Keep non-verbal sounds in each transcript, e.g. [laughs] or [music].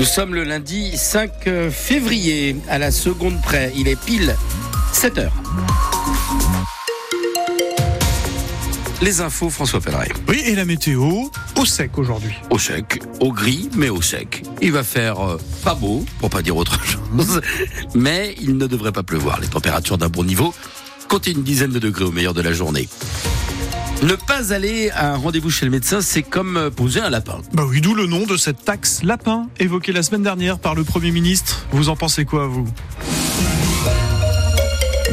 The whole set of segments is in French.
Nous sommes le lundi 5 février à la seconde près. Il est pile 7 heures. Les infos, François Pelleret. Oui, et la météo au sec aujourd'hui. Au sec, au gris, mais au sec. Il va faire euh, pas beau, pour pas dire autre chose, [laughs] mais il ne devrait pas pleuvoir. Les températures d'un bon niveau, comptez une dizaine de degrés au meilleur de la journée. Ne pas aller à un rendez-vous chez le médecin, c'est comme poser un lapin. Bah oui, d'où le nom de cette taxe lapin évoquée la semaine dernière par le Premier ministre. Vous en pensez quoi, vous?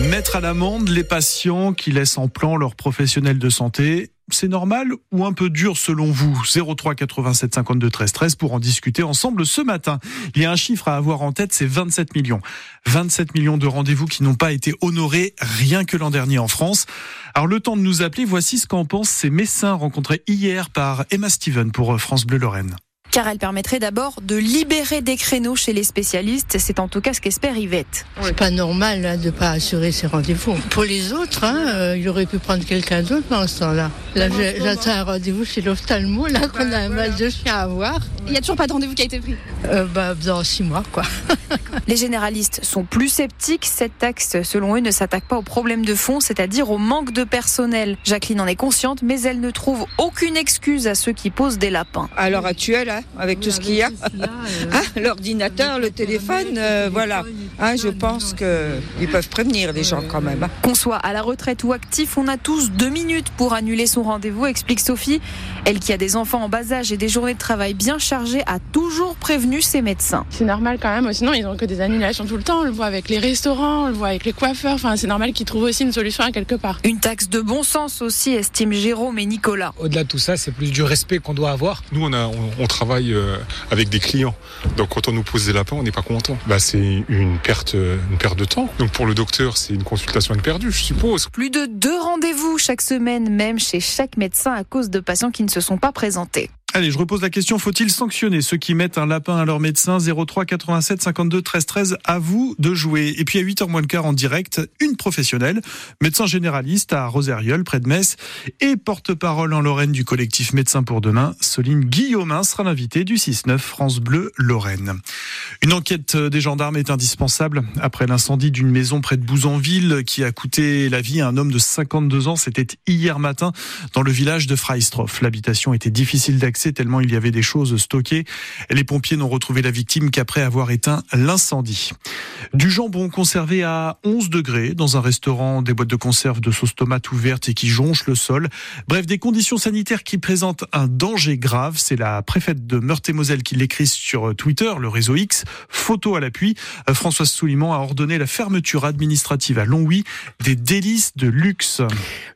Mettre à l'amende les patients qui laissent en plan leurs professionnels de santé, c'est normal ou un peu dur selon vous? 03 87 52 13 13 pour en discuter ensemble ce matin. Il y a un chiffre à avoir en tête, c'est 27 millions. 27 millions de rendez-vous qui n'ont pas été honorés rien que l'an dernier en France. Alors le temps de nous appeler, voici ce qu'en pensent ces médecins rencontrés hier par Emma Steven pour France Bleu Lorraine car elle permettrait d'abord de libérer des créneaux chez les spécialistes. C'est en tout cas ce qu'espère Yvette. C'est pas normal là, de ne pas assurer ces rendez-vous. Pour les autres, hein, euh, il aurait pu prendre quelqu'un d'autre dans ce temps-là. Là, j'attends un rendez-vous chez l'ophtalmo, là, qu'on a un mal de chien à voir. Il n'y a toujours pas de rendez-vous qui a été pris euh, bah, Dans six mois, quoi. [laughs] les généralistes sont plus sceptiques. Cette taxe, selon eux, ne s'attaque pas au problème de fond, c'est-à-dire au manque de personnel. Jacqueline en est consciente, mais elle ne trouve aucune excuse à ceux qui posent des lapins. À l'heure actuelle, hein, avec tout ce qu'il y a. Ah, l'ordinateur, le téléphone, euh, voilà. Ah, je pense qu'ils peuvent prévenir les gens quand même. Hein. Qu'on soit à la retraite ou actif, on a tous deux minutes pour annuler son rendez-vous, explique Sophie. Elle qui a des enfants en bas âge et des journées de travail bien chargées a toujours prévenu ses médecins. C'est normal quand même, sinon ils n'ont que des annulations tout le temps. On le voit avec les restaurants, on le voit avec les coiffeurs. Enfin, c'est normal qu'ils trouvent aussi une solution à quelque part. Une taxe de bon sens aussi, estime Jérôme et Nicolas. Au-delà de tout ça, c'est plus du respect qu'on doit avoir. Nous, on, a, on, travaille euh, avec des clients. Donc quand on nous pose des lapins, on n'est pas content. Bah, c'est une perte, une perte de temps. Donc pour le docteur, c'est une consultation perdue, je suppose. Plus de deux rendez-vous chaque semaine, même chez chaque médecin, à cause de patients qui ne se sont pas présentés. Allez, je repose la question. Faut-il sanctionner ceux qui mettent un lapin à leur médecin? 03 87 52 13 13 À vous de jouer. Et puis à 8h moins le quart en direct, une professionnelle, médecin généraliste à Roseriol, près de Metz, et porte-parole en Lorraine du collectif Médecins pour demain, Soline Guillaumin sera l'invitée du 6-9 France Bleu Lorraine. Une enquête des gendarmes est indispensable après l'incendie d'une maison près de Bouzonville qui a coûté la vie à un homme de 52 ans. C'était hier matin dans le village de Freistroff. L'habitation était difficile d'accès tellement il y avait des choses stockées. Les pompiers n'ont retrouvé la victime qu'après avoir éteint l'incendie. Du jambon conservé à 11 degrés dans un restaurant, des boîtes de conserve de sauce tomate ouvertes et qui jonchent le sol. Bref, des conditions sanitaires qui présentent un danger grave. C'est la préfète de Meurthe-et-Moselle qui l'écrit sur Twitter, le réseau X. Photo à l'appui. Françoise Souliman a ordonné la fermeture administrative à Longwy des délices de luxe.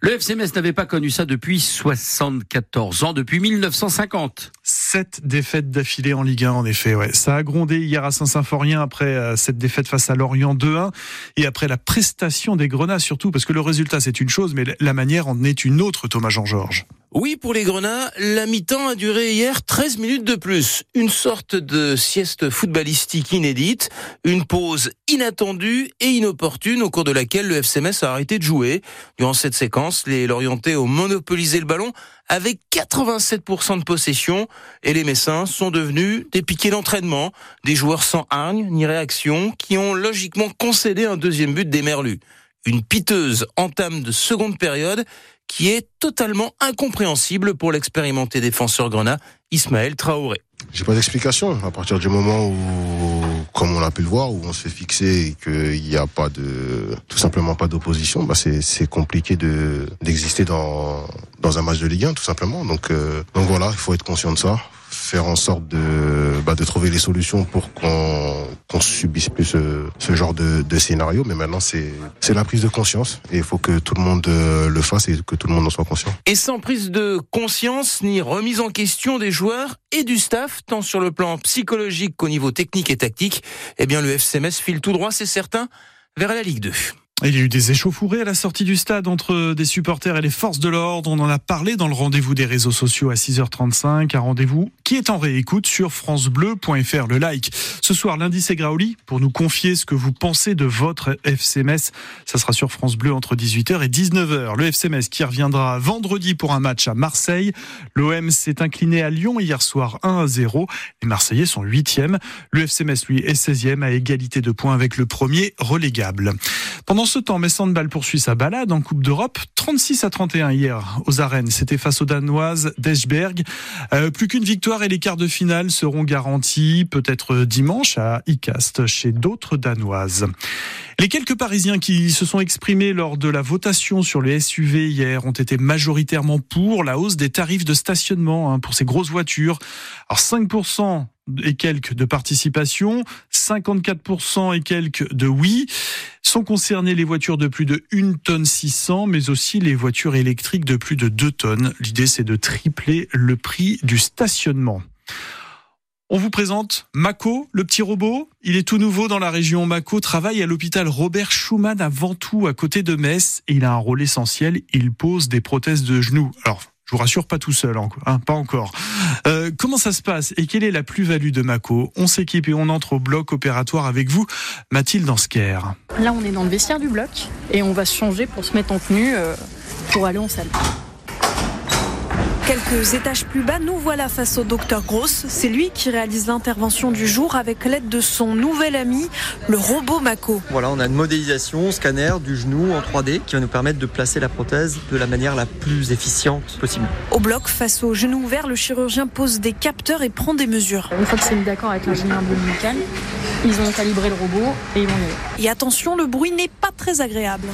Le FCMS n'avait pas connu ça depuis 74 ans, depuis 1950. Sept défaites d'affilée en Ligue 1, en effet. Ouais. Ça a grondé hier à Saint-Symphorien après euh, cette défaite face à Lorient 2-1 et après la prestation des Grenats surtout, parce que le résultat c'est une chose, mais la manière en est une autre, Thomas Jean-Georges. Oui, pour les Grenats, la mi-temps a duré hier 13 minutes de plus. Une sorte de sieste footballistique inédite, une pause inattendue et inopportune au cours de laquelle le FCMS a arrêté de jouer. Durant cette séquence, les Lorientais ont monopolisé le ballon avec 87% de possession et les Messins sont devenus des piquets d'entraînement, des joueurs sans hargne ni réaction qui ont logiquement concédé un deuxième but des Merlus. Une piteuse entame de seconde période qui est totalement incompréhensible pour l'expérimenté défenseur grenat Ismaël Traoré. J'ai pas d'explication. À partir du moment où, comme on a pu le voir, où on se fait fixer et qu'il n'y a pas de, tout simplement pas d'opposition, bah c'est compliqué de d'exister dans dans un match de Ligue 1, tout simplement. Donc euh, donc voilà, il faut être conscient de ça faire en sorte de, bah, de trouver les solutions pour qu'on subisse plus ce, genre de, scénario. Mais maintenant, c'est c'est la prise de conscience et il faut que tout le monde euh, le fasse et que tout le monde en soit conscient. Et sans prise de conscience ni remise en question des joueurs et du staff, tant sur le plan psychologique qu'au niveau technique et tactique, eh bien le FCMS file tout droit, c'est certain, vers la Ligue 2. Il y a eu des échauffourées à la sortie du stade entre des supporters et les forces de l'ordre. On en a parlé dans le rendez-vous des réseaux sociaux à 6h35. Un rendez-vous qui est en réécoute sur francebleu.fr. Le like. Ce soir, lundi, c'est Graoli pour nous confier ce que vous pensez de votre FC Metz. Ça sera sur France Bleu entre 18h et 19h. Le FC Metz qui reviendra vendredi pour un match à Marseille. L'OM s'est incliné à Lyon hier soir 1 à 0. Les Marseillais sont 8e. Le FC Metz, lui, est 16e à égalité de points avec le premier relégable. Pendant ce temps, poursuit sa balade en Coupe d'Europe. 36 à 31 hier aux arènes. C'était face aux Danoises d'Eschberg. Euh, plus qu'une victoire et les quarts de finale seront garantis peut-être dimanche à Icast chez d'autres Danoises. Les quelques Parisiens qui se sont exprimés lors de la votation sur les SUV hier ont été majoritairement pour la hausse des tarifs de stationnement hein, pour ces grosses voitures. Alors 5% et quelques de participation, 54% et quelques de oui. Sont concernées les voitures de plus de 1 tonne 600, mais aussi les voitures électriques de plus de 2 tonnes. L'idée, c'est de tripler le prix du stationnement. On vous présente Mako, le petit robot. Il est tout nouveau dans la région. Mako travaille à l'hôpital Robert Schumann à Ventoux, à côté de Metz, et il a un rôle essentiel. Il pose des prothèses de genoux. Alors, je vous rassure, pas tout seul, hein, pas encore. Euh, comment ça se passe et quelle est la plus-value de Mako? On s'équipe et on entre au bloc opératoire avec vous, Mathilde Ansker. Là, on est dans le vestiaire du bloc et on va se changer pour se mettre en tenue euh, pour aller en salle. Quelques étages plus bas, nous voilà face au docteur Gross. C'est lui qui réalise l'intervention du jour avec l'aide de son nouvel ami, le robot Mako. Voilà, on a une modélisation, scanner du genou en 3D qui va nous permettre de placer la prothèse de la manière la plus efficiente possible. Au bloc, face au genou ouvert, le chirurgien pose des capteurs et prend des mesures. Une fois que c'est mis d'accord avec l'ingénieur biomédical, ils ont calibré le robot et ils vont y Et attention, le bruit n'est pas très agréable.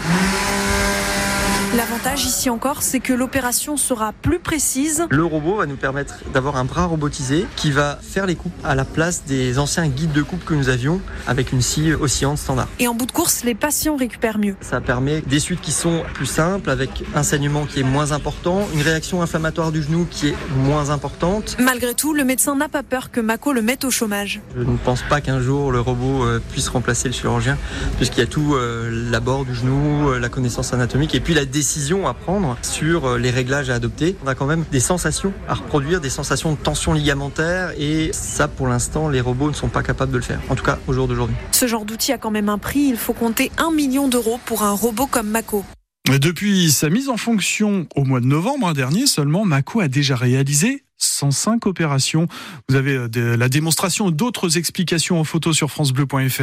L'avantage ici encore, c'est que l'opération sera plus précise. Le robot va nous permettre d'avoir un bras robotisé qui va faire les coupes à la place des anciens guides de coupe que nous avions avec une scie oscillante standard. Et en bout de course, les patients récupèrent mieux. Ça permet des suites qui sont plus simples avec un saignement qui est moins important, une réaction inflammatoire du genou qui est moins importante. Malgré tout, le médecin n'a pas peur que Mako le mette au chômage. Je ne pense pas qu'un jour le robot euh, puisse remplacer le chirurgien puisqu'il y a tout euh, l'abord du genou, euh, la connaissance anatomique et puis la décision à prendre sur euh, les réglages à adopter. On a quand même des sensations à reproduire, des sensations de tension ligamentaire et ça pour l'instant les robots ne sont pas capables de le faire, en tout cas au jour d'aujourd'hui. Ce genre d'outil a quand même un prix, il faut compter un million d'euros pour un robot comme Mako. Depuis sa mise en fonction au mois de novembre dernier seulement, Mako a déjà réalisé 105 opérations. Vous avez euh, la démonstration d'autres explications en photo sur francebleu.fr.